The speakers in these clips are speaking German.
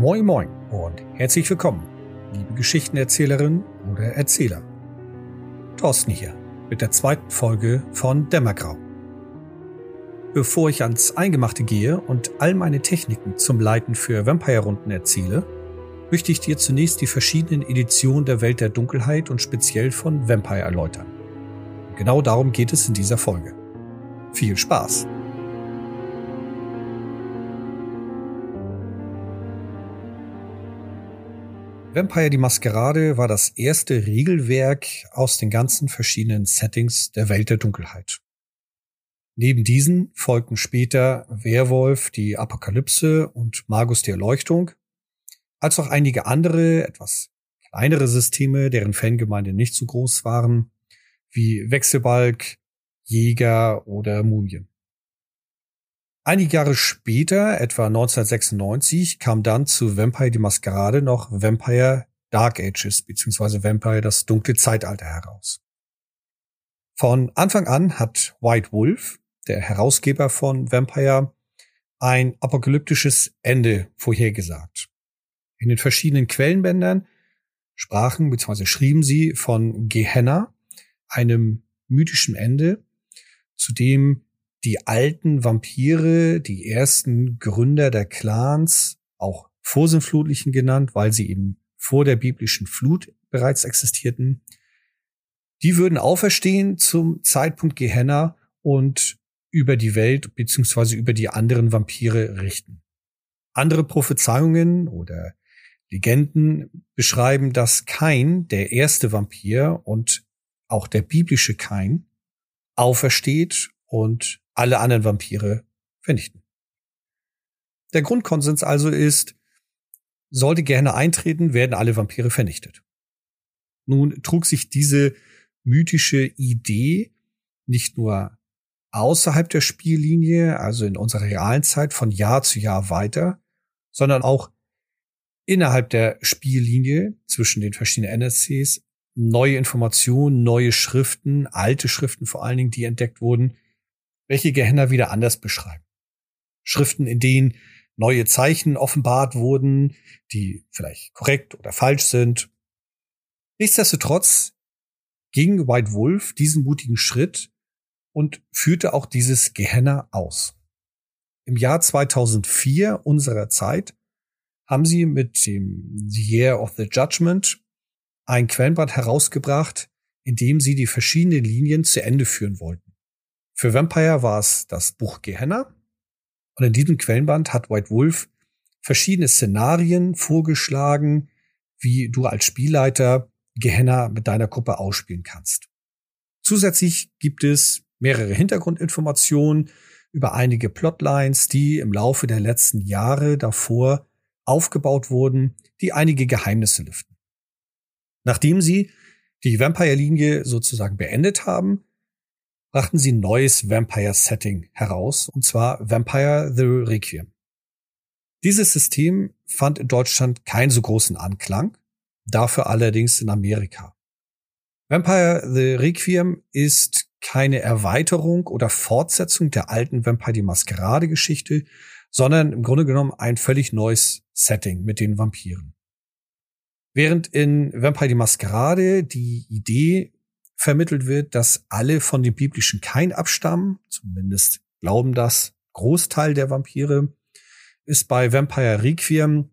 Moin Moin und herzlich willkommen, liebe Geschichtenerzählerin oder Erzähler. Thorsten hier mit der zweiten Folge von Dämmergrau. Bevor ich ans Eingemachte gehe und all meine Techniken zum Leiten für Vampire-Runden erzähle, möchte ich dir zunächst die verschiedenen Editionen der Welt der Dunkelheit und speziell von Vampire erläutern. genau darum geht es in dieser Folge. Viel Spaß! Vampire die Maskerade war das erste Regelwerk aus den ganzen verschiedenen Settings der Welt der Dunkelheit. Neben diesen folgten später Werwolf, die Apokalypse und Magus die Erleuchtung, als auch einige andere, etwas kleinere Systeme, deren Fangemeinde nicht so groß waren, wie Wechselbalg, Jäger oder Mumien. Einige Jahre später, etwa 1996, kam dann zu Vampire die Maskerade noch Vampire Dark Ages bzw. Vampire das dunkle Zeitalter heraus. Von Anfang an hat White Wolf, der Herausgeber von Vampire, ein apokalyptisches Ende vorhergesagt. In den verschiedenen Quellenbändern sprachen bzw. schrieben sie von Gehenna, einem mythischen Ende, zu dem die alten Vampire, die ersten Gründer der Clans, auch Vorsinnflutlichen genannt, weil sie eben vor der biblischen Flut bereits existierten, die würden auferstehen zum Zeitpunkt Gehenna und über die Welt beziehungsweise über die anderen Vampire richten. Andere Prophezeiungen oder Legenden beschreiben, dass Kain, der erste Vampir und auch der biblische Kain, aufersteht und alle anderen Vampire vernichten. Der Grundkonsens also ist, sollte gerne eintreten, werden alle Vampire vernichtet. Nun trug sich diese mythische Idee nicht nur außerhalb der Spiellinie, also in unserer realen Zeit von Jahr zu Jahr weiter, sondern auch innerhalb der Spiellinie zwischen den verschiedenen NSCs neue Informationen, neue Schriften, alte Schriften vor allen Dingen, die entdeckt wurden, welche Gehenna wieder anders beschreiben. Schriften, in denen neue Zeichen offenbart wurden, die vielleicht korrekt oder falsch sind. Nichtsdestotrotz ging White Wolf diesen mutigen Schritt und führte auch dieses Gehenna aus. Im Jahr 2004 unserer Zeit haben sie mit dem The Year of the Judgment ein Quellenband herausgebracht, in dem sie die verschiedenen Linien zu Ende führen wollten. Für Vampire war es das Buch Gehenna. Und in diesem Quellenband hat White Wolf verschiedene Szenarien vorgeschlagen, wie du als Spielleiter Gehenna mit deiner Gruppe ausspielen kannst. Zusätzlich gibt es mehrere Hintergrundinformationen über einige Plotlines, die im Laufe der letzten Jahre davor aufgebaut wurden, die einige Geheimnisse lüften. Nachdem sie die Vampire-Linie sozusagen beendet haben, brachten sie ein neues Vampire-Setting heraus, und zwar Vampire the Requiem. Dieses System fand in Deutschland keinen so großen Anklang, dafür allerdings in Amerika. Vampire the Requiem ist keine Erweiterung oder Fortsetzung der alten Vampire die Maskerade Geschichte, sondern im Grunde genommen ein völlig neues Setting mit den Vampiren. Während in Vampire die Maskerade die Idee vermittelt wird, dass alle von dem biblischen Kain abstammen, zumindest glauben das Großteil der Vampire, ist bei Vampire Requiem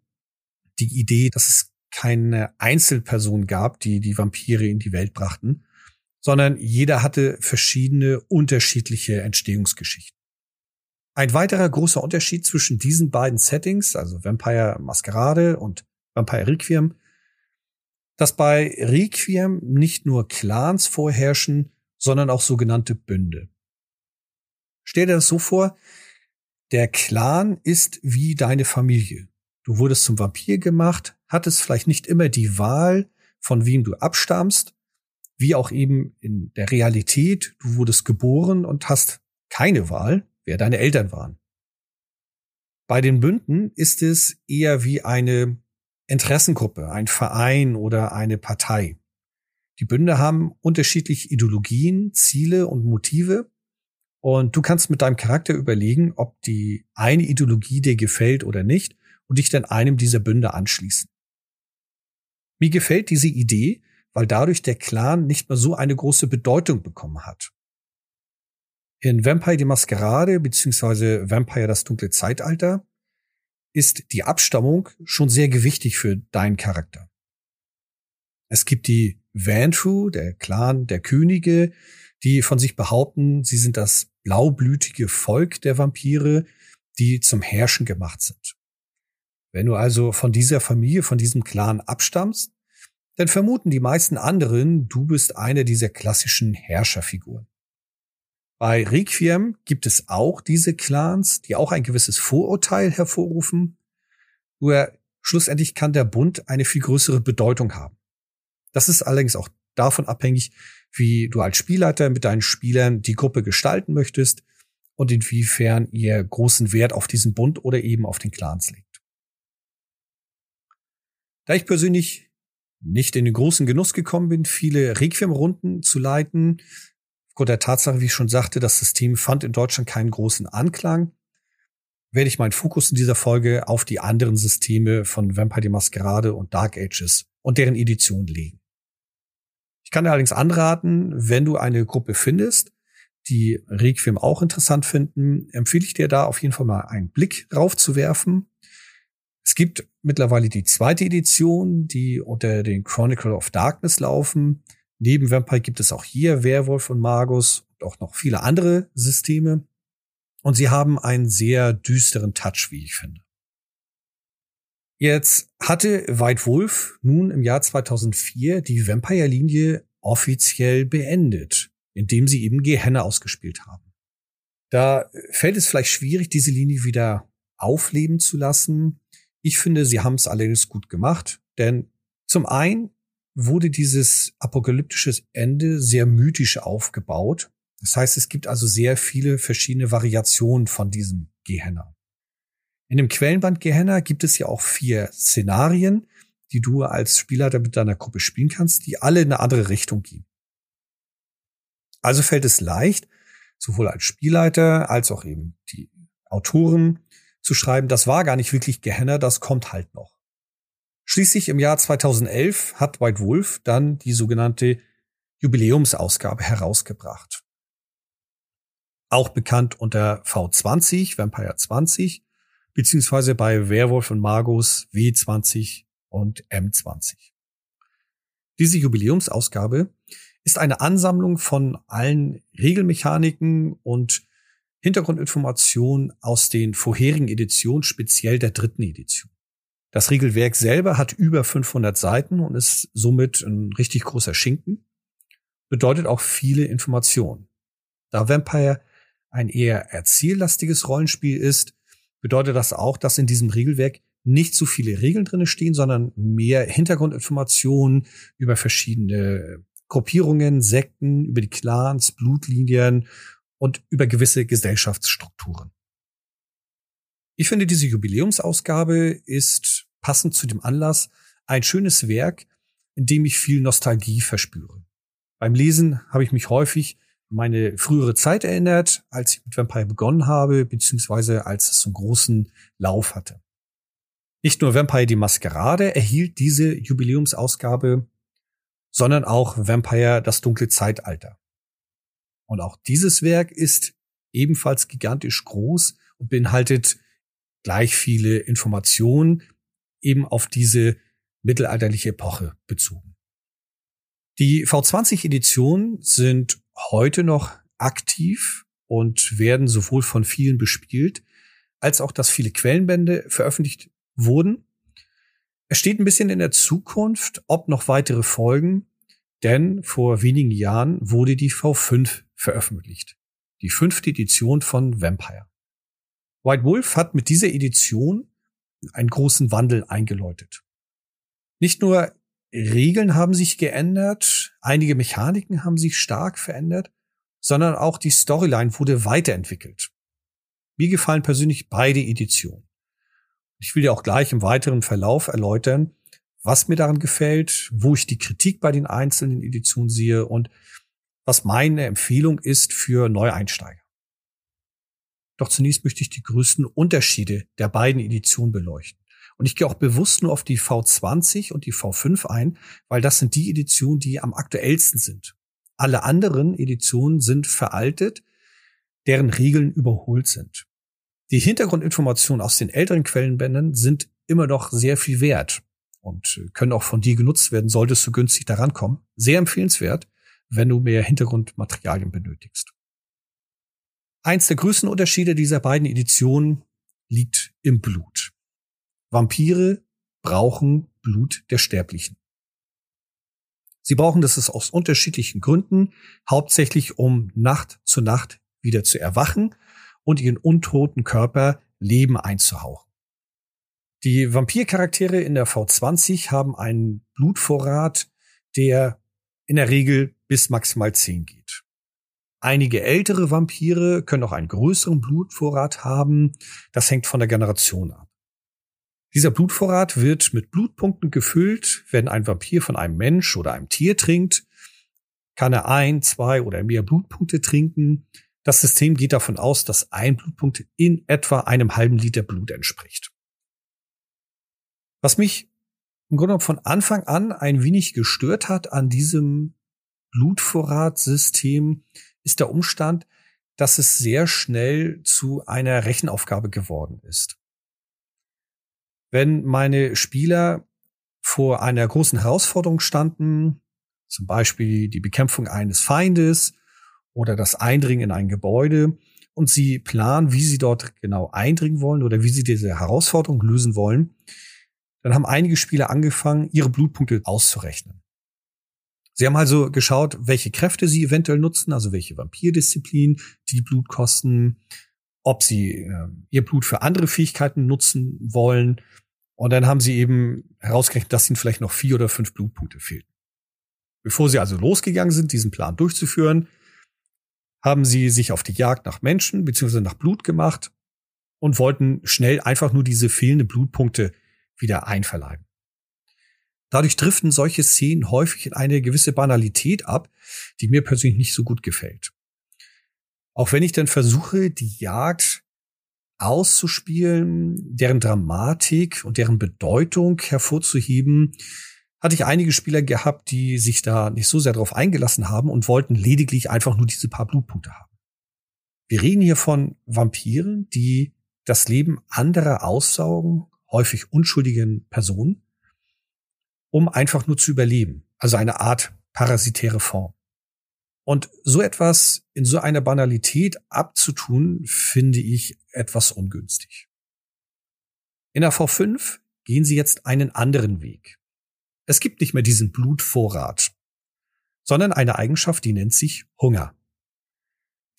die Idee, dass es keine Einzelperson gab, die die Vampire in die Welt brachten, sondern jeder hatte verschiedene unterschiedliche Entstehungsgeschichten. Ein weiterer großer Unterschied zwischen diesen beiden Settings, also Vampire Maskerade und Vampire Requiem, dass bei Requiem nicht nur Clans vorherrschen, sondern auch sogenannte Bünde. Stell dir das so vor, der Clan ist wie deine Familie. Du wurdest zum Vampir gemacht, hattest vielleicht nicht immer die Wahl, von wem du abstammst, wie auch eben in der Realität, du wurdest geboren und hast keine Wahl, wer deine Eltern waren. Bei den Bünden ist es eher wie eine Interessengruppe, ein Verein oder eine Partei. Die Bünde haben unterschiedliche Ideologien, Ziele und Motive. Und du kannst mit deinem Charakter überlegen, ob die eine Ideologie dir gefällt oder nicht und dich dann einem dieser Bünde anschließen. Mir gefällt diese Idee, weil dadurch der Clan nicht mehr so eine große Bedeutung bekommen hat. In Vampire die Maskerade bzw. Vampire das dunkle Zeitalter ist die Abstammung schon sehr gewichtig für deinen Charakter. Es gibt die Vantru, der Clan der Könige, die von sich behaupten, sie sind das blaublütige Volk der Vampire, die zum Herrschen gemacht sind. Wenn du also von dieser Familie, von diesem Clan abstammst, dann vermuten die meisten anderen, du bist eine dieser klassischen Herrscherfiguren. Bei Requiem gibt es auch diese Clans, die auch ein gewisses Vorurteil hervorrufen. Nur schlussendlich kann der Bund eine viel größere Bedeutung haben. Das ist allerdings auch davon abhängig, wie du als Spielleiter mit deinen Spielern die Gruppe gestalten möchtest und inwiefern ihr großen Wert auf diesen Bund oder eben auf den Clans legt. Da ich persönlich nicht in den großen Genuss gekommen bin, viele Requiem-Runden zu leiten. Aufgrund der Tatsache, wie ich schon sagte, das System fand in Deutschland keinen großen Anklang, werde ich meinen Fokus in dieser Folge auf die anderen Systeme von Vampire die Maskerade und Dark Ages und deren Edition legen. Ich kann dir allerdings anraten, wenn du eine Gruppe findest, die Requiem auch interessant finden, empfehle ich dir da auf jeden Fall mal einen Blick drauf zu werfen. Es gibt mittlerweile die zweite Edition, die unter den Chronicle of Darkness laufen. Neben Vampire gibt es auch hier Werwolf und Magus und auch noch viele andere Systeme. Und sie haben einen sehr düsteren Touch, wie ich finde. Jetzt hatte White Wolf nun im Jahr 2004 die Vampire-Linie offiziell beendet, indem sie eben Gehenna ausgespielt haben. Da fällt es vielleicht schwierig, diese Linie wieder aufleben zu lassen. Ich finde, sie haben es allerdings gut gemacht, denn zum einen wurde dieses apokalyptische Ende sehr mythisch aufgebaut. Das heißt, es gibt also sehr viele verschiedene Variationen von diesem Gehenna. In dem Quellenband Gehenna gibt es ja auch vier Szenarien, die du als Spielleiter mit deiner Gruppe spielen kannst, die alle in eine andere Richtung gehen. Also fällt es leicht, sowohl als Spielleiter als auch eben die Autoren zu schreiben, das war gar nicht wirklich Gehenna, das kommt halt noch. Schließlich im Jahr 2011 hat White Wolf dann die sogenannte Jubiläumsausgabe herausgebracht. Auch bekannt unter V20, Vampire 20, beziehungsweise bei Werwolf und Magus W20 und M20. Diese Jubiläumsausgabe ist eine Ansammlung von allen Regelmechaniken und Hintergrundinformationen aus den vorherigen Editionen, speziell der dritten Edition. Das Regelwerk selber hat über 500 Seiten und ist somit ein richtig großer Schinken, bedeutet auch viele Informationen. Da Vampire ein eher erziellastiges Rollenspiel ist, bedeutet das auch, dass in diesem Regelwerk nicht so viele Regeln drinne stehen, sondern mehr Hintergrundinformationen über verschiedene Gruppierungen, Sekten, über die Clans, Blutlinien und über gewisse Gesellschaftsstrukturen. Ich finde, diese Jubiläumsausgabe ist passend zu dem Anlass ein schönes Werk, in dem ich viel Nostalgie verspüre. Beim Lesen habe ich mich häufig an meine frühere Zeit erinnert, als ich mit Vampire begonnen habe, beziehungsweise als es so einen großen Lauf hatte. Nicht nur Vampire die Maskerade erhielt diese Jubiläumsausgabe, sondern auch Vampire das dunkle Zeitalter. Und auch dieses Werk ist ebenfalls gigantisch groß und beinhaltet gleich viele Informationen eben auf diese mittelalterliche Epoche bezogen. Die V20-Editionen sind heute noch aktiv und werden sowohl von vielen bespielt, als auch, dass viele Quellenbände veröffentlicht wurden. Es steht ein bisschen in der Zukunft, ob noch weitere Folgen, denn vor wenigen Jahren wurde die V5 veröffentlicht. Die fünfte Edition von Vampire. White Wolf hat mit dieser Edition einen großen Wandel eingeläutet. Nicht nur Regeln haben sich geändert, einige Mechaniken haben sich stark verändert, sondern auch die Storyline wurde weiterentwickelt. Mir gefallen persönlich beide Editionen. Ich will dir auch gleich im weiteren Verlauf erläutern, was mir daran gefällt, wo ich die Kritik bei den einzelnen Editionen sehe und was meine Empfehlung ist für Neueinsteiger. Doch zunächst möchte ich die größten Unterschiede der beiden Editionen beleuchten. Und ich gehe auch bewusst nur auf die V20 und die V5 ein, weil das sind die Editionen, die am aktuellsten sind. Alle anderen Editionen sind veraltet, deren Regeln überholt sind. Die Hintergrundinformationen aus den älteren Quellenbänden sind immer noch sehr viel wert und können auch von dir genutzt werden, solltest du günstig daran kommen. Sehr empfehlenswert, wenn du mehr Hintergrundmaterialien benötigst. Eins der größten Unterschiede dieser beiden Editionen liegt im Blut. Vampire brauchen Blut der Sterblichen. Sie brauchen das aus unterschiedlichen Gründen, hauptsächlich um Nacht zu Nacht wieder zu erwachen und ihren untoten Körper Leben einzuhauchen. Die Vampircharaktere in der V20 haben einen Blutvorrat, der in der Regel bis maximal 10 geht. Einige ältere Vampire können auch einen größeren Blutvorrat haben. Das hängt von der Generation ab. Dieser Blutvorrat wird mit Blutpunkten gefüllt. Wenn ein Vampir von einem Mensch oder einem Tier trinkt, kann er ein, zwei oder mehr Blutpunkte trinken. Das System geht davon aus, dass ein Blutpunkt in etwa einem halben Liter Blut entspricht. Was mich im Grunde von Anfang an ein wenig gestört hat an diesem Blutvorratssystem, ist der Umstand, dass es sehr schnell zu einer Rechenaufgabe geworden ist. Wenn meine Spieler vor einer großen Herausforderung standen, zum Beispiel die Bekämpfung eines Feindes oder das Eindringen in ein Gebäude, und sie planen, wie sie dort genau eindringen wollen oder wie sie diese Herausforderung lösen wollen, dann haben einige Spieler angefangen, ihre Blutpunkte auszurechnen. Sie haben also geschaut, welche Kräfte sie eventuell nutzen, also welche Vampirdisziplin die Blut kosten, ob sie äh, ihr Blut für andere Fähigkeiten nutzen wollen. Und dann haben sie eben herausgerechnet, dass ihnen vielleicht noch vier oder fünf Blutpunkte fehlten. Bevor sie also losgegangen sind, diesen Plan durchzuführen, haben sie sich auf die Jagd nach Menschen bzw. nach Blut gemacht und wollten schnell einfach nur diese fehlenden Blutpunkte wieder einverleiben. Dadurch driften solche Szenen häufig in eine gewisse Banalität ab, die mir persönlich nicht so gut gefällt. Auch wenn ich dann versuche, die Jagd auszuspielen, deren Dramatik und deren Bedeutung hervorzuheben, hatte ich einige Spieler gehabt, die sich da nicht so sehr darauf eingelassen haben und wollten lediglich einfach nur diese paar Blutpunkte haben. Wir reden hier von Vampiren, die das Leben anderer aussaugen, häufig unschuldigen Personen, um einfach nur zu überleben. Also eine Art parasitäre Form. Und so etwas in so einer Banalität abzutun, finde ich etwas ungünstig. In der V5 gehen sie jetzt einen anderen Weg. Es gibt nicht mehr diesen Blutvorrat, sondern eine Eigenschaft, die nennt sich Hunger.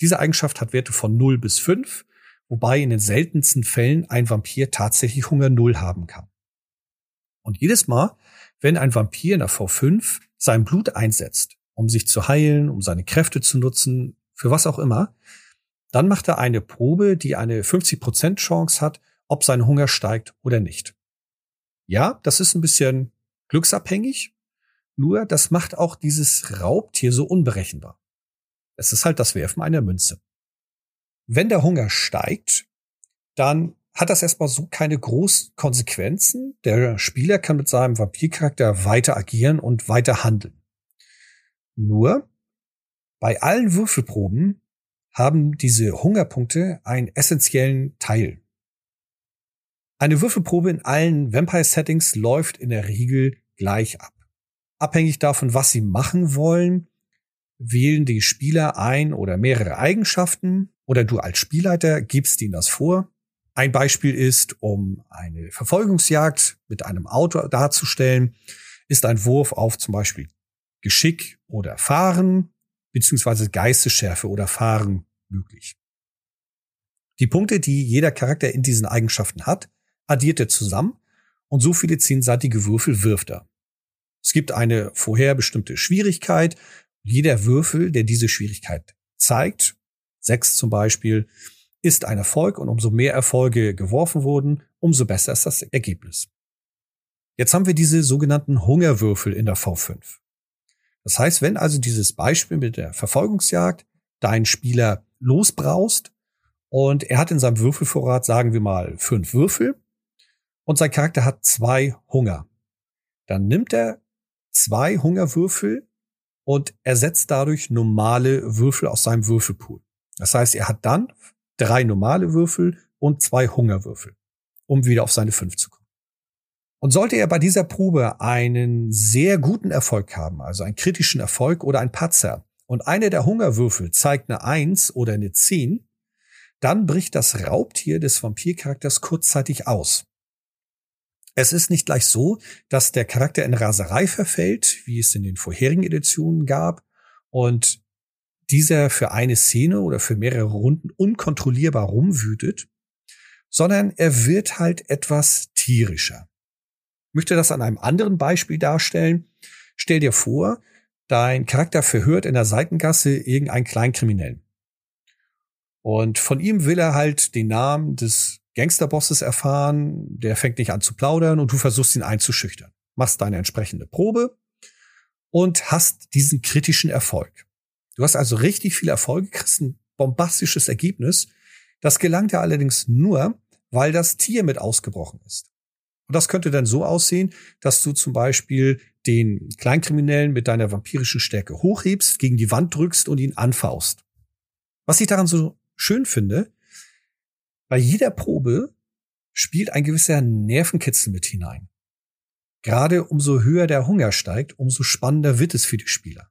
Diese Eigenschaft hat Werte von 0 bis 5, wobei in den seltensten Fällen ein Vampir tatsächlich Hunger 0 haben kann. Und jedes Mal, wenn ein Vampir in der V5 sein Blut einsetzt, um sich zu heilen, um seine Kräfte zu nutzen, für was auch immer, dann macht er eine Probe, die eine 50% Chance hat, ob sein Hunger steigt oder nicht. Ja, das ist ein bisschen glücksabhängig, nur das macht auch dieses Raubtier so unberechenbar. Es ist halt das Werfen einer Münze. Wenn der Hunger steigt, dann hat das erstmal so keine großen Konsequenzen. Der Spieler kann mit seinem Vampircharakter weiter agieren und weiter handeln. Nur bei allen Würfelproben haben diese Hungerpunkte einen essentiellen Teil. Eine Würfelprobe in allen Vampire-Settings läuft in der Regel gleich ab. Abhängig davon, was sie machen wollen, wählen die Spieler ein oder mehrere Eigenschaften oder du als Spielleiter gibst ihnen das vor ein Beispiel ist, um eine Verfolgungsjagd mit einem Auto darzustellen, ist ein Wurf auf zum Beispiel Geschick oder Fahren beziehungsweise Geistesschärfe oder Fahren möglich. Die Punkte, die jeder Charakter in diesen Eigenschaften hat, addiert er zusammen und so viele zehnseitige Würfel wirft er. Es gibt eine vorher bestimmte Schwierigkeit. Jeder Würfel, der diese Schwierigkeit zeigt, sechs zum Beispiel, ist ein Erfolg und umso mehr Erfolge geworfen wurden, umso besser ist das Ergebnis. Jetzt haben wir diese sogenannten Hungerwürfel in der V5. Das heißt, wenn also dieses Beispiel mit der Verfolgungsjagd dein Spieler losbraust und er hat in seinem Würfelvorrat, sagen wir mal, fünf Würfel und sein Charakter hat zwei Hunger. Dann nimmt er zwei Hungerwürfel und ersetzt dadurch normale Würfel aus seinem Würfelpool. Das heißt, er hat dann drei normale Würfel und zwei Hungerwürfel, um wieder auf seine fünf zu kommen. Und sollte er bei dieser Probe einen sehr guten Erfolg haben, also einen kritischen Erfolg oder ein Patzer, und einer der Hungerwürfel zeigt eine Eins oder eine Zehn, dann bricht das Raubtier des Vampircharakters kurzzeitig aus. Es ist nicht gleich so, dass der Charakter in Raserei verfällt, wie es in den vorherigen Editionen gab, und dieser für eine Szene oder für mehrere Runden unkontrollierbar rumwütet, sondern er wird halt etwas tierischer. Ich möchte das an einem anderen Beispiel darstellen. Stell dir vor, dein Charakter verhört in der Seitengasse irgendeinen Kleinkriminellen. Und von ihm will er halt den Namen des Gangsterbosses erfahren, der fängt nicht an zu plaudern und du versuchst ihn einzuschüchtern. Machst deine entsprechende Probe und hast diesen kritischen Erfolg. Du hast also richtig viele Erfolge, kriegst ein bombastisches Ergebnis. Das gelangt dir allerdings nur, weil das Tier mit ausgebrochen ist. Und das könnte dann so aussehen, dass du zum Beispiel den Kleinkriminellen mit deiner vampirischen Stärke hochhebst, gegen die Wand drückst und ihn anfaust. Was ich daran so schön finde, bei jeder Probe spielt ein gewisser Nervenkitzel mit hinein. Gerade umso höher der Hunger steigt, umso spannender wird es für die Spieler.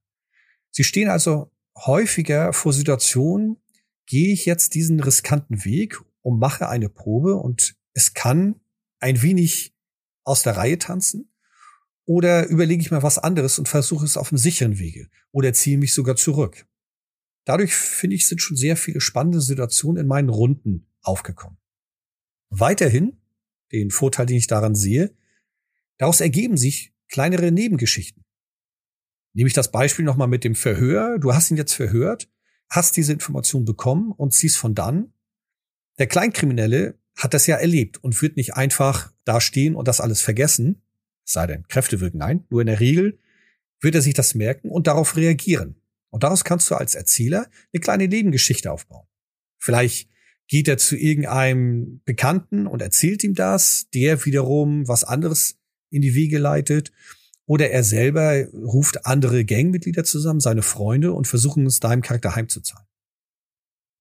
Sie stehen also häufiger vor Situationen, gehe ich jetzt diesen riskanten Weg und mache eine Probe und es kann ein wenig aus der Reihe tanzen oder überlege ich mir was anderes und versuche es auf einem sicheren Wege oder ziehe mich sogar zurück. Dadurch finde ich, sind schon sehr viele spannende Situationen in meinen Runden aufgekommen. Weiterhin, den Vorteil, den ich daran sehe, daraus ergeben sich kleinere Nebengeschichten. Nehme ich das Beispiel nochmal mit dem Verhör. Du hast ihn jetzt verhört, hast diese Information bekommen und ziehst von dann. Der Kleinkriminelle hat das ja erlebt und wird nicht einfach da stehen und das alles vergessen, sei denn Kräfte wirken ein, nur in der Regel wird er sich das merken und darauf reagieren. Und daraus kannst du als Erzähler eine kleine Nebengeschichte aufbauen. Vielleicht geht er zu irgendeinem Bekannten und erzählt ihm das, der wiederum was anderes in die Wege leitet. Oder er selber ruft andere Gangmitglieder zusammen, seine Freunde, und versuchen es deinem Charakter heimzuzahlen.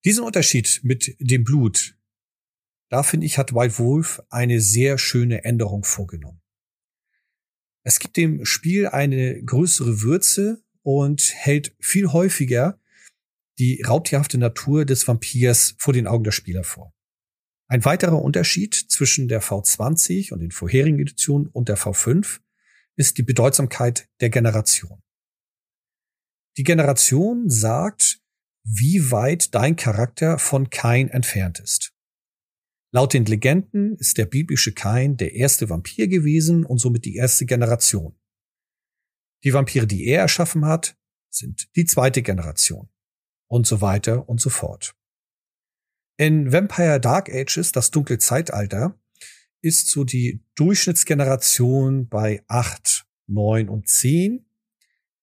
Diesen Unterschied mit dem Blut, da finde ich, hat White Wolf eine sehr schöne Änderung vorgenommen. Es gibt dem Spiel eine größere Würze und hält viel häufiger die raubtierhafte Natur des Vampirs vor den Augen der Spieler vor. Ein weiterer Unterschied zwischen der V20 und den vorherigen Editionen und der V5 ist die Bedeutsamkeit der Generation. Die Generation sagt, wie weit dein Charakter von Kain entfernt ist. Laut den Legenden ist der biblische Kain der erste Vampir gewesen und somit die erste Generation. Die Vampire, die er erschaffen hat, sind die zweite Generation. Und so weiter und so fort. In Vampire Dark Ages, das dunkle Zeitalter, ist so die Durchschnittsgeneration bei 8, 9 und 10.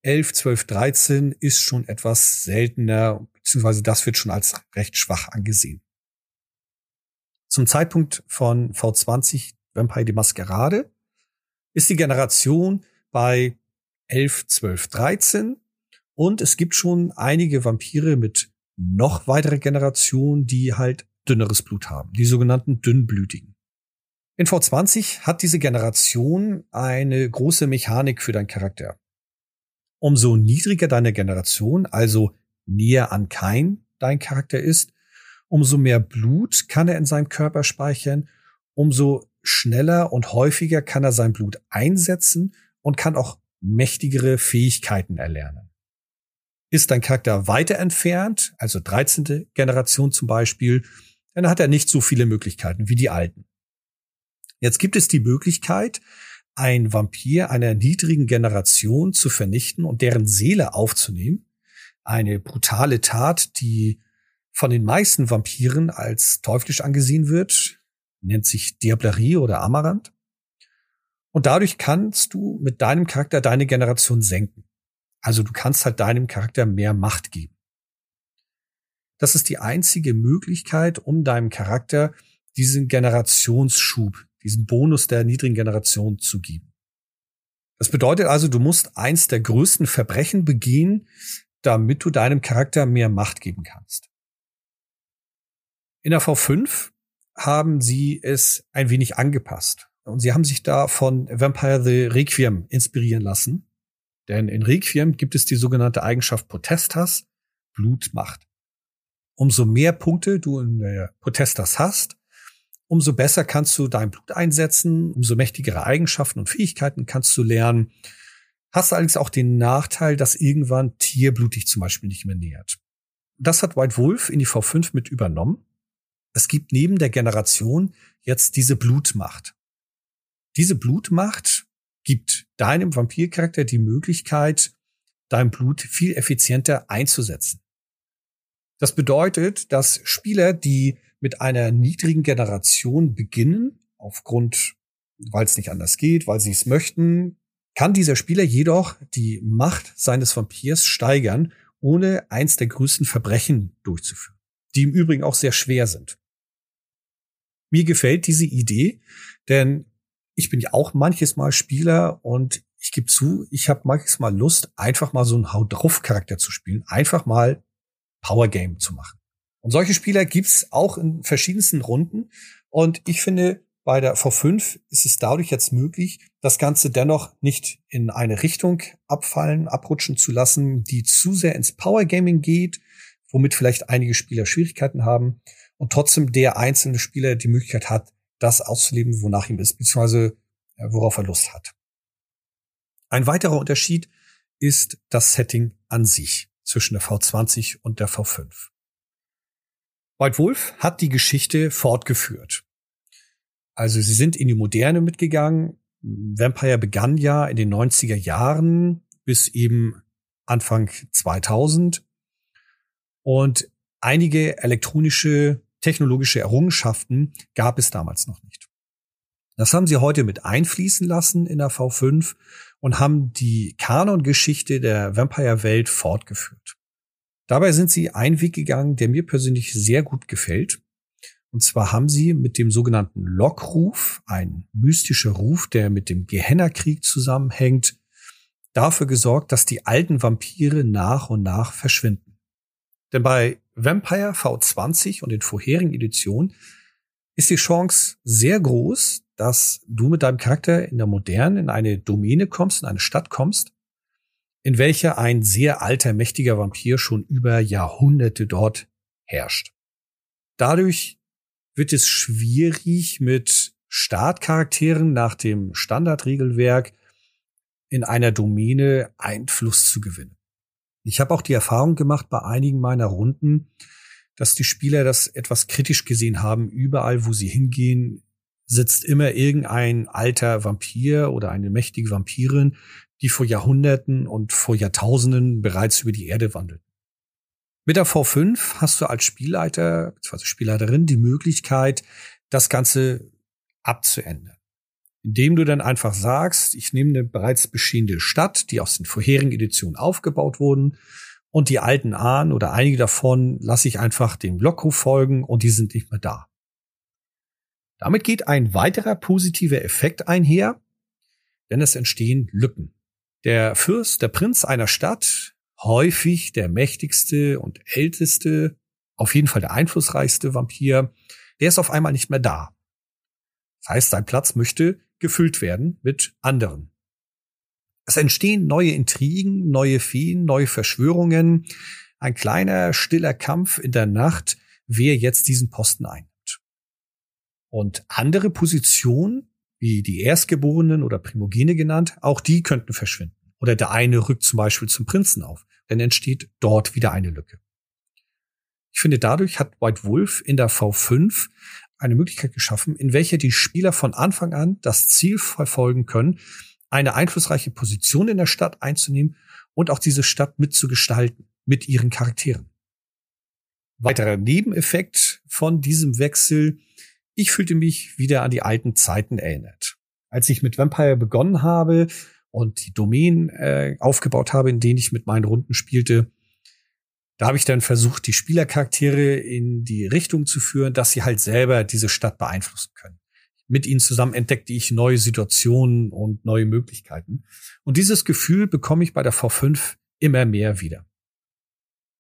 11, 12, 13 ist schon etwas seltener, beziehungsweise das wird schon als recht schwach angesehen. Zum Zeitpunkt von V20 Vampire die Maskerade ist die Generation bei 11, 12, 13 und es gibt schon einige Vampire mit noch weitere Generationen, die halt dünneres Blut haben, die sogenannten dünnblütigen. In V20 hat diese Generation eine große Mechanik für deinen Charakter. Umso niedriger deine Generation, also näher an kein dein Charakter ist, umso mehr Blut kann er in seinem Körper speichern, umso schneller und häufiger kann er sein Blut einsetzen und kann auch mächtigere Fähigkeiten erlernen. Ist dein Charakter weiter entfernt, also 13. Generation zum Beispiel, dann hat er nicht so viele Möglichkeiten wie die alten. Jetzt gibt es die Möglichkeit, ein Vampir einer niedrigen Generation zu vernichten und deren Seele aufzunehmen. Eine brutale Tat, die von den meisten Vampiren als teuflisch angesehen wird, nennt sich Diablerie oder Amaranth. Und dadurch kannst du mit deinem Charakter deine Generation senken. Also du kannst halt deinem Charakter mehr Macht geben. Das ist die einzige Möglichkeit, um deinem Charakter diesen Generationsschub, diesen Bonus der niedrigen Generation zu geben. Das bedeutet also, du musst eins der größten Verbrechen begehen, damit du deinem Charakter mehr Macht geben kannst. In der V5 haben sie es ein wenig angepasst. Und sie haben sich da von Vampire the Requiem inspirieren lassen. Denn in Requiem gibt es die sogenannte Eigenschaft Potestas, Blutmacht. Umso mehr Punkte du in der Potestas hast, umso besser kannst du dein Blut einsetzen, umso mächtigere Eigenschaften und Fähigkeiten kannst du lernen. Hast allerdings auch den Nachteil, dass irgendwann Tierblut dich zum Beispiel nicht mehr nähert. Das hat White Wolf in die V5 mit übernommen. Es gibt neben der Generation jetzt diese Blutmacht. Diese Blutmacht gibt deinem Vampircharakter die Möglichkeit, dein Blut viel effizienter einzusetzen. Das bedeutet, dass Spieler, die mit einer niedrigen Generation beginnen, aufgrund, weil es nicht anders geht, weil sie es möchten, kann dieser Spieler jedoch die Macht seines Vampirs steigern, ohne eins der größten Verbrechen durchzuführen, die im Übrigen auch sehr schwer sind. Mir gefällt diese Idee, denn ich bin ja auch manches Mal Spieler und ich gebe zu, ich habe manches Mal Lust, einfach mal so einen Haut drauf Charakter zu spielen, einfach mal Power Game zu machen. Und solche Spieler gibt's auch in verschiedensten Runden. Und ich finde, bei der V5 ist es dadurch jetzt möglich, das Ganze dennoch nicht in eine Richtung abfallen, abrutschen zu lassen, die zu sehr ins Power Gaming geht, womit vielleicht einige Spieler Schwierigkeiten haben und trotzdem der einzelne Spieler die Möglichkeit hat, das auszuleben, wonach ihm ist, beziehungsweise äh, worauf er Lust hat. Ein weiterer Unterschied ist das Setting an sich zwischen der V20 und der V5. White Wolf hat die Geschichte fortgeführt. Also sie sind in die Moderne mitgegangen. Vampire begann ja in den 90er Jahren bis eben Anfang 2000. Und einige elektronische technologische Errungenschaften gab es damals noch nicht. Das haben sie heute mit einfließen lassen in der V5 und haben die Kanongeschichte der Vampire-Welt fortgeführt. Dabei sind sie einen Weg gegangen, der mir persönlich sehr gut gefällt. Und zwar haben sie mit dem sogenannten Lockruf, ein mystischer Ruf, der mit dem Gehenna-Krieg zusammenhängt, dafür gesorgt, dass die alten Vampire nach und nach verschwinden. Denn bei Vampire V20 und den vorherigen Editionen ist die Chance sehr groß, dass du mit deinem Charakter in der Modernen in eine Domäne kommst, in eine Stadt kommst, in welcher ein sehr alter, mächtiger Vampir schon über Jahrhunderte dort herrscht. Dadurch wird es schwierig, mit Startcharakteren nach dem Standardregelwerk in einer Domäne Einfluss zu gewinnen. Ich habe auch die Erfahrung gemacht bei einigen meiner Runden, dass die Spieler das etwas kritisch gesehen haben. Überall, wo sie hingehen, sitzt immer irgendein alter Vampir oder eine mächtige Vampirin, die vor Jahrhunderten und vor Jahrtausenden bereits über die Erde wandelt. Mit der V5 hast du als Spielleiter bzw. Spielleiterin die Möglichkeit, das Ganze abzuändern indem du dann einfach sagst, ich nehme eine bereits bestehende Stadt, die aus den vorherigen Editionen aufgebaut wurden, und die alten Ahnen oder einige davon lasse ich einfach dem Lockruf folgen und die sind nicht mehr da. Damit geht ein weiterer positiver Effekt einher, denn es entstehen Lücken. Der Fürst, der Prinz einer Stadt, häufig der mächtigste und älteste, auf jeden Fall der einflussreichste Vampir, der ist auf einmal nicht mehr da. Das heißt, sein Platz möchte gefüllt werden mit anderen. Es entstehen neue Intrigen, neue Feen, neue Verschwörungen, ein kleiner, stiller Kampf in der Nacht, wer jetzt diesen Posten einnimmt. Und andere Positionen, wie die Erstgeborenen oder Primogene genannt, auch die könnten verschwinden. Oder der eine rückt zum Beispiel zum Prinzen auf. Dann entsteht dort wieder eine Lücke. Ich finde, dadurch hat White Wolf in der V5 eine Möglichkeit geschaffen, in welcher die Spieler von Anfang an das Ziel verfolgen können, eine einflussreiche Position in der Stadt einzunehmen und auch diese Stadt mitzugestalten mit ihren Charakteren. Weiterer Nebeneffekt von diesem Wechsel, ich fühlte mich wieder an die alten Zeiten erinnert. Als ich mit Vampire begonnen habe und die Domänen äh, aufgebaut habe, in denen ich mit meinen Runden spielte, da habe ich dann versucht, die Spielercharaktere in die Richtung zu führen, dass sie halt selber diese Stadt beeinflussen können. mit ihnen zusammen entdeckte ich neue Situationen und neue Möglichkeiten. Und dieses Gefühl bekomme ich bei der V5 immer mehr wieder.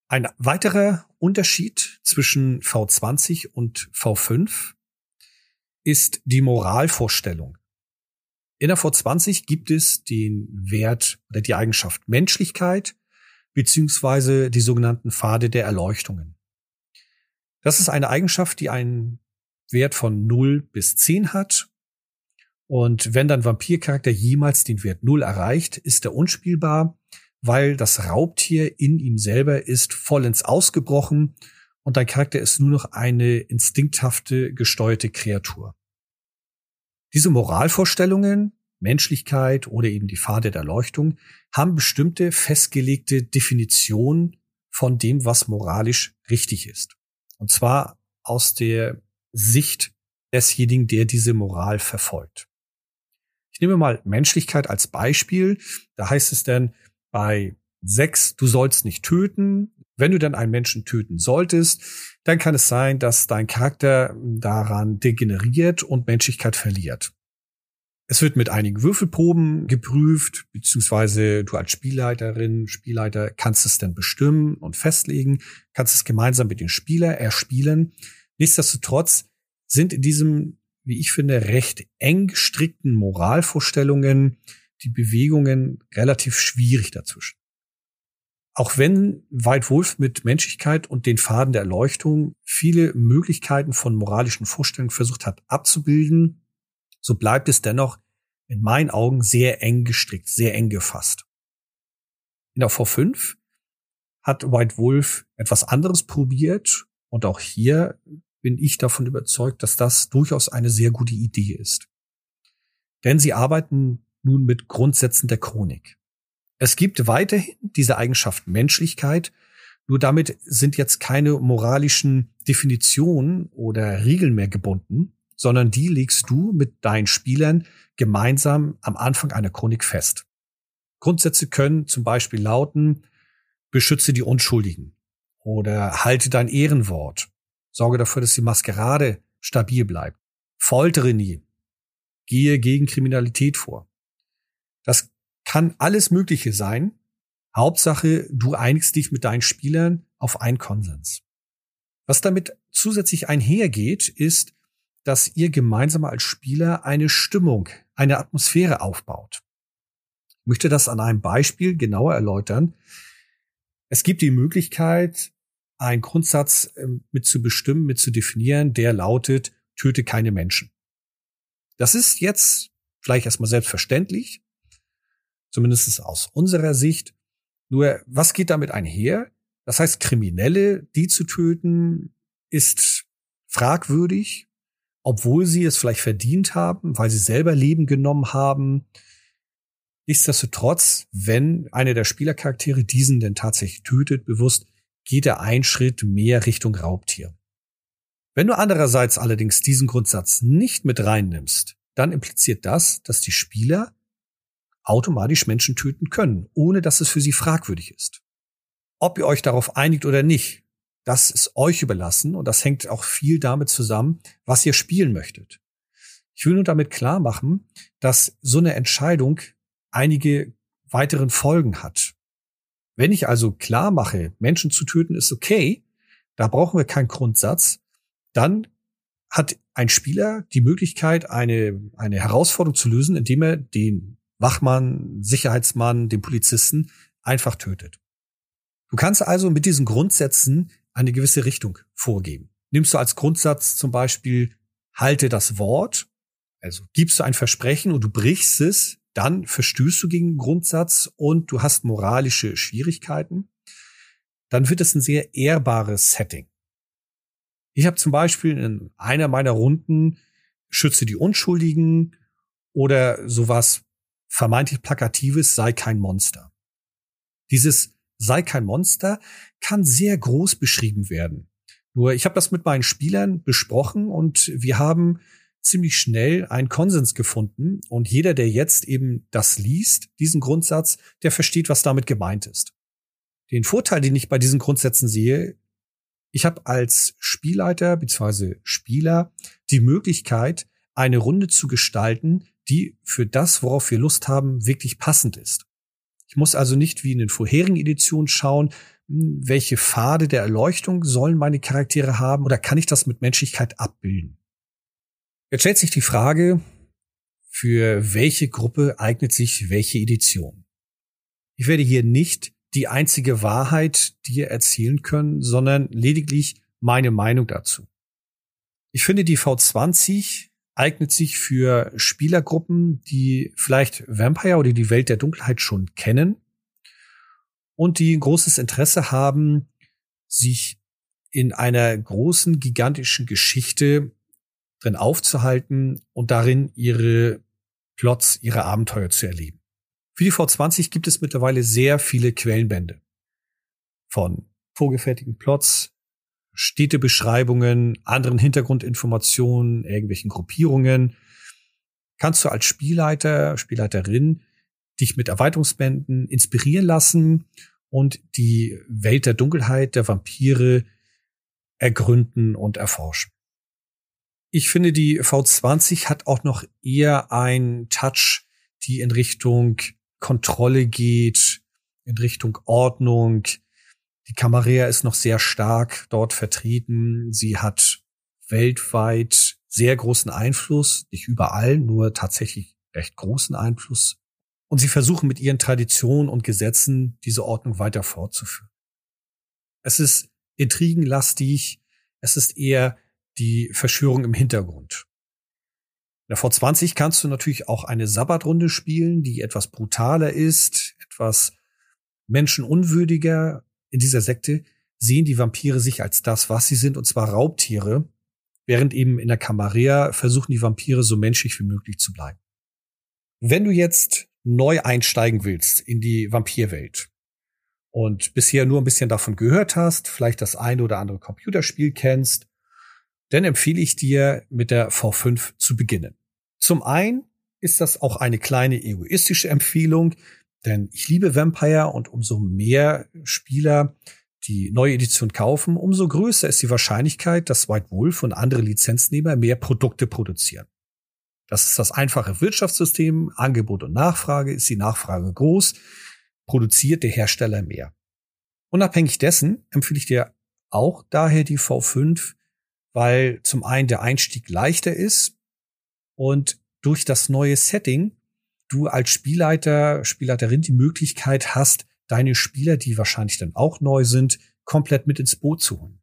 Ein weiterer Unterschied zwischen V20 und V5 ist die Moralvorstellung. In der V20 gibt es den Wert oder die Eigenschaft Menschlichkeit beziehungsweise die sogenannten Pfade der Erleuchtungen. Das ist eine Eigenschaft, die einen Wert von 0 bis 10 hat. Und wenn dein Vampircharakter jemals den Wert 0 erreicht, ist er unspielbar, weil das Raubtier in ihm selber ist vollends ausgebrochen und dein Charakter ist nur noch eine instinkthafte, gesteuerte Kreatur. Diese Moralvorstellungen, Menschlichkeit oder eben die Pfade der Erleuchtung haben bestimmte festgelegte Definitionen von dem, was moralisch richtig ist. Und zwar aus der Sicht desjenigen, der diese Moral verfolgt. Ich nehme mal Menschlichkeit als Beispiel. Da heißt es dann bei sechs, du sollst nicht töten. Wenn du dann einen Menschen töten solltest, dann kann es sein, dass dein Charakter daran degeneriert und Menschlichkeit verliert. Es wird mit einigen Würfelproben geprüft, beziehungsweise du als Spielleiterin, Spielleiter kannst es dann bestimmen und festlegen, kannst es gemeinsam mit dem Spieler erspielen. Nichtsdestotrotz sind in diesem, wie ich finde, recht eng gestrickten Moralvorstellungen die Bewegungen relativ schwierig dazwischen. Auch wenn White Wolf mit Menschlichkeit und den Faden der Erleuchtung viele Möglichkeiten von moralischen Vorstellungen versucht hat abzubilden, so bleibt es dennoch in meinen Augen sehr eng gestrickt, sehr eng gefasst. In der V5 hat White Wolf etwas anderes probiert und auch hier bin ich davon überzeugt, dass das durchaus eine sehr gute Idee ist. Denn sie arbeiten nun mit Grundsätzen der Chronik. Es gibt weiterhin diese Eigenschaft Menschlichkeit, nur damit sind jetzt keine moralischen Definitionen oder Regeln mehr gebunden, sondern die legst du mit deinen Spielern gemeinsam am Anfang einer Chronik fest. Grundsätze können zum Beispiel lauten, beschütze die Unschuldigen oder halte dein Ehrenwort Sorge dafür, dass die Maskerade stabil bleibt. Foltere nie. Gehe gegen Kriminalität vor. Das kann alles Mögliche sein. Hauptsache, du einigst dich mit deinen Spielern auf einen Konsens. Was damit zusätzlich einhergeht, ist, dass ihr gemeinsam als Spieler eine Stimmung, eine Atmosphäre aufbaut. Ich möchte das an einem Beispiel genauer erläutern. Es gibt die Möglichkeit, einen Grundsatz ähm, mit zu bestimmen, mit zu definieren, der lautet, töte keine Menschen. Das ist jetzt vielleicht erstmal selbstverständlich, zumindest aus unserer Sicht. Nur, was geht damit einher? Das heißt, Kriminelle, die zu töten, ist fragwürdig, obwohl sie es vielleicht verdient haben, weil sie selber Leben genommen haben. Nichtsdestotrotz, wenn einer der Spielercharaktere diesen denn tatsächlich tötet, bewusst, geht er einen Schritt mehr Richtung Raubtier. Wenn du andererseits allerdings diesen Grundsatz nicht mit reinnimmst, dann impliziert das, dass die Spieler automatisch Menschen töten können, ohne dass es für sie fragwürdig ist. Ob ihr euch darauf einigt oder nicht, das ist euch überlassen und das hängt auch viel damit zusammen, was ihr spielen möchtet. Ich will nur damit klar machen, dass so eine Entscheidung einige weiteren Folgen hat. Wenn ich also klar mache, Menschen zu töten ist okay, da brauchen wir keinen Grundsatz, dann hat ein Spieler die Möglichkeit, eine, eine Herausforderung zu lösen, indem er den Wachmann, Sicherheitsmann, den Polizisten einfach tötet. Du kannst also mit diesen Grundsätzen eine gewisse Richtung vorgeben. Nimmst du als Grundsatz zum Beispiel, halte das Wort, also gibst du ein Versprechen und du brichst es, dann verstößt du gegen den Grundsatz und du hast moralische Schwierigkeiten, dann wird es ein sehr ehrbares Setting. Ich habe zum Beispiel in einer meiner Runden schütze die Unschuldigen oder sowas vermeintlich plakatives sei kein Monster. Dieses sei kein Monster kann sehr groß beschrieben werden. Nur ich habe das mit meinen Spielern besprochen und wir haben ziemlich schnell einen Konsens gefunden und jeder, der jetzt eben das liest, diesen Grundsatz, der versteht, was damit gemeint ist. Den Vorteil, den ich bei diesen Grundsätzen sehe, ich habe als Spielleiter bzw. Spieler die Möglichkeit, eine Runde zu gestalten, die für das, worauf wir Lust haben, wirklich passend ist. Ich muss also nicht wie in den vorherigen Editionen schauen, hm, welche Pfade der Erleuchtung sollen meine Charaktere haben oder kann ich das mit Menschlichkeit abbilden? Jetzt stellt sich die Frage, für welche Gruppe eignet sich welche Edition? Ich werde hier nicht die einzige Wahrheit dir erzählen können, sondern lediglich meine Meinung dazu. Ich finde, die V20 eignet sich für Spielergruppen, die vielleicht Vampire oder die Welt der Dunkelheit schon kennen und die großes Interesse haben, sich in einer großen, gigantischen Geschichte drin aufzuhalten und darin ihre Plots, ihre Abenteuer zu erleben. Für die V20 gibt es mittlerweile sehr viele Quellenbände. Von vorgefertigten Plots, Städtebeschreibungen, anderen Hintergrundinformationen, irgendwelchen Gruppierungen. Kannst du als Spielleiter, Spielleiterin dich mit Erweiterungsbänden inspirieren lassen und die Welt der Dunkelheit, der Vampire ergründen und erforschen. Ich finde, die V20 hat auch noch eher ein Touch, die in Richtung Kontrolle geht, in Richtung Ordnung. Die Camarilla ist noch sehr stark dort vertreten. Sie hat weltweit sehr großen Einfluss, nicht überall, nur tatsächlich recht großen Einfluss. Und sie versuchen mit ihren Traditionen und Gesetzen diese Ordnung weiter fortzuführen. Es ist intrigenlastig, es ist eher die Verschwörung im Hintergrund. In der V20 kannst du natürlich auch eine Sabbatrunde spielen, die etwas brutaler ist, etwas menschenunwürdiger. In dieser Sekte sehen die Vampire sich als das, was sie sind, und zwar Raubtiere, während eben in der Camarilla versuchen die Vampire so menschlich wie möglich zu bleiben. Wenn du jetzt neu einsteigen willst in die Vampirwelt und bisher nur ein bisschen davon gehört hast, vielleicht das eine oder andere Computerspiel kennst, dann empfehle ich dir, mit der V5 zu beginnen. Zum einen ist das auch eine kleine egoistische Empfehlung, denn ich liebe Vampire und umso mehr Spieler die neue Edition kaufen, umso größer ist die Wahrscheinlichkeit, dass White Wolf und andere Lizenznehmer mehr Produkte produzieren. Das ist das einfache Wirtschaftssystem, Angebot und Nachfrage, ist die Nachfrage groß, produziert der Hersteller mehr. Unabhängig dessen empfehle ich dir auch daher die V5, weil zum einen der Einstieg leichter ist und durch das neue Setting du als Spielleiter, Spielleiterin die Möglichkeit hast, deine Spieler, die wahrscheinlich dann auch neu sind, komplett mit ins Boot zu holen.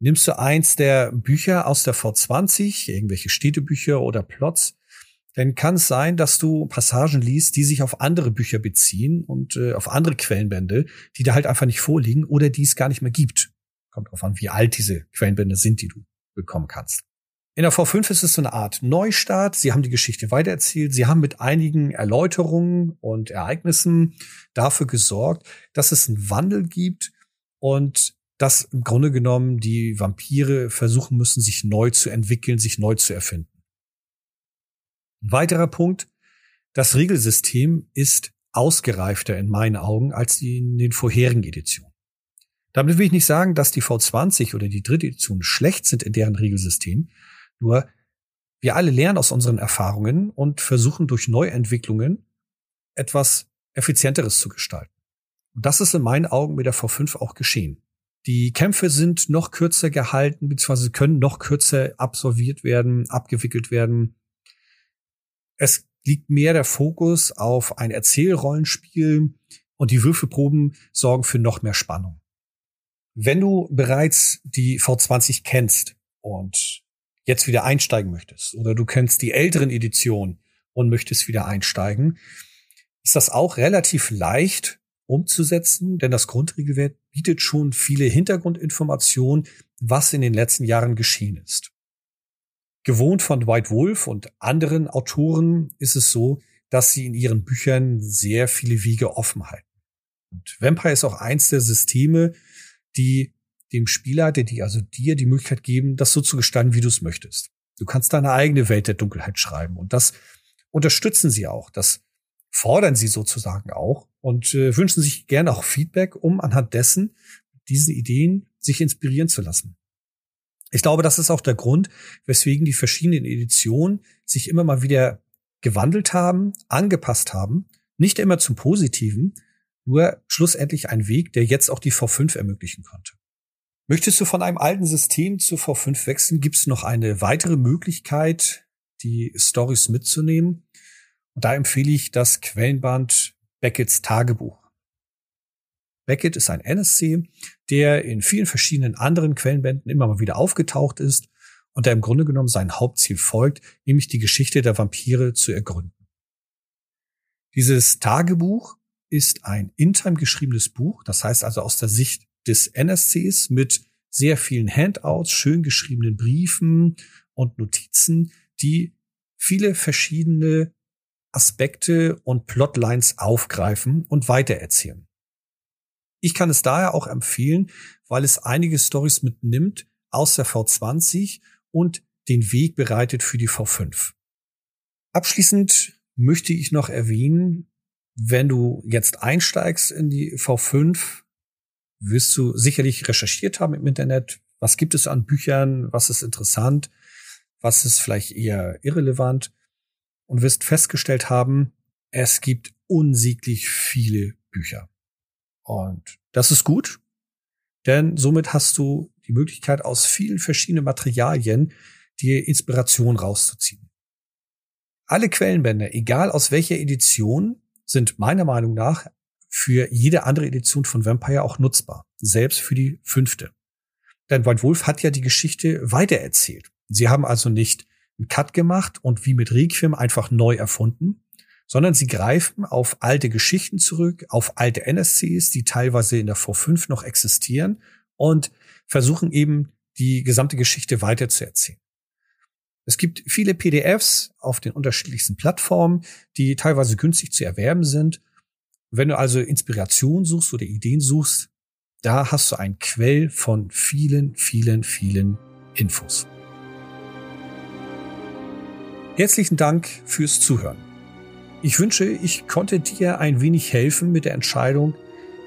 Nimmst du eins der Bücher aus der V20, irgendwelche Städtebücher oder Plots, dann kann es sein, dass du Passagen liest, die sich auf andere Bücher beziehen und äh, auf andere Quellenbände, die da halt einfach nicht vorliegen oder die es gar nicht mehr gibt. Kommt drauf an, wie alt diese Quellenbände sind, die du bekommen kannst. In der V5 ist es so eine Art Neustart. Sie haben die Geschichte weitererzählt. Sie haben mit einigen Erläuterungen und Ereignissen dafür gesorgt, dass es einen Wandel gibt und dass im Grunde genommen die Vampire versuchen müssen, sich neu zu entwickeln, sich neu zu erfinden. Ein weiterer Punkt. Das Regelsystem ist ausgereifter in meinen Augen als in den vorherigen Editionen. Damit will ich nicht sagen, dass die V20 oder die dritte Edition schlecht sind in deren Regelsystem. Nur wir alle lernen aus unseren Erfahrungen und versuchen durch Neuentwicklungen etwas effizienteres zu gestalten. Und das ist in meinen Augen mit der V5 auch geschehen. Die Kämpfe sind noch kürzer gehalten, beziehungsweise können noch kürzer absolviert werden, abgewickelt werden. Es liegt mehr der Fokus auf ein Erzählrollenspiel und die Würfelproben sorgen für noch mehr Spannung. Wenn du bereits die V20 kennst und jetzt wieder einsteigen möchtest oder du kennst die älteren Editionen und möchtest wieder einsteigen, ist das auch relativ leicht umzusetzen, denn das Grundregelwerk bietet schon viele Hintergrundinformationen, was in den letzten Jahren geschehen ist. Gewohnt von White Wolf und anderen Autoren ist es so, dass sie in ihren Büchern sehr viele Wege offen halten. Und Vampire ist auch eins der Systeme, die dem Spielleiter, die also dir die Möglichkeit geben, das so zu gestalten, wie du es möchtest. Du kannst deine eigene Welt der Dunkelheit schreiben und das unterstützen sie auch. Das fordern sie sozusagen auch und äh, wünschen sich gerne auch Feedback, um anhand dessen diese Ideen sich inspirieren zu lassen. Ich glaube, das ist auch der Grund, weswegen die verschiedenen Editionen sich immer mal wieder gewandelt haben, angepasst haben, nicht immer zum Positiven, nur schlussendlich ein Weg, der jetzt auch die V5 ermöglichen konnte. Möchtest du von einem alten System zu V5 wechseln, gibt es noch eine weitere Möglichkeit, die Stories mitzunehmen. Und da empfehle ich das Quellenband Beckett's Tagebuch. Beckett ist ein NSC, der in vielen verschiedenen anderen Quellenbänden immer mal wieder aufgetaucht ist und der im Grunde genommen sein Hauptziel folgt, nämlich die Geschichte der Vampire zu ergründen. Dieses Tagebuch ist ein in time geschriebenes Buch, das heißt also aus der Sicht des NSCs mit sehr vielen Handouts, schön geschriebenen Briefen und Notizen, die viele verschiedene Aspekte und Plotlines aufgreifen und weitererzählen. Ich kann es daher auch empfehlen, weil es einige Stories mitnimmt aus der V20 und den Weg bereitet für die V5. Abschließend möchte ich noch erwähnen, wenn du jetzt einsteigst in die V5, wirst du sicherlich recherchiert haben im Internet. Was gibt es an Büchern? Was ist interessant? Was ist vielleicht eher irrelevant? Und wirst festgestellt haben, es gibt unsieglich viele Bücher. Und das ist gut, denn somit hast du die Möglichkeit, aus vielen verschiedenen Materialien dir Inspiration rauszuziehen. Alle Quellenbände, egal aus welcher Edition, sind meiner Meinung nach für jede andere Edition von Vampire auch nutzbar, selbst für die fünfte. Denn White Wolf hat ja die Geschichte weitererzählt. Sie haben also nicht einen Cut gemacht und wie mit Requiem einfach neu erfunden, sondern sie greifen auf alte Geschichten zurück, auf alte NSCs, die teilweise in der V5 noch existieren und versuchen eben die gesamte Geschichte weiterzuerzählen. Es gibt viele PDFs auf den unterschiedlichsten Plattformen, die teilweise günstig zu erwerben sind. Wenn du also Inspiration suchst oder Ideen suchst, da hast du ein Quell von vielen, vielen, vielen Infos. Herzlichen Dank fürs Zuhören. Ich wünsche, ich konnte dir ein wenig helfen mit der Entscheidung,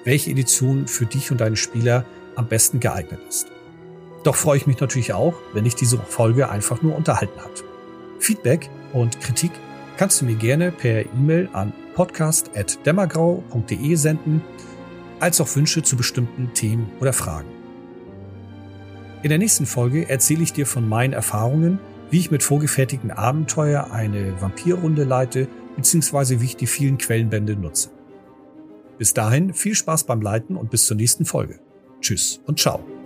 welche Edition für dich und deine Spieler am besten geeignet ist. Doch freue ich mich natürlich auch, wenn dich diese Folge einfach nur unterhalten hat. Feedback und Kritik kannst du mir gerne per E-Mail an podcast.dämmergrau.de senden, als auch Wünsche zu bestimmten Themen oder Fragen. In der nächsten Folge erzähle ich dir von meinen Erfahrungen, wie ich mit vorgefertigten Abenteuer eine Vampirrunde leite, beziehungsweise wie ich die vielen Quellenbände nutze. Bis dahin viel Spaß beim Leiten und bis zur nächsten Folge. Tschüss und ciao.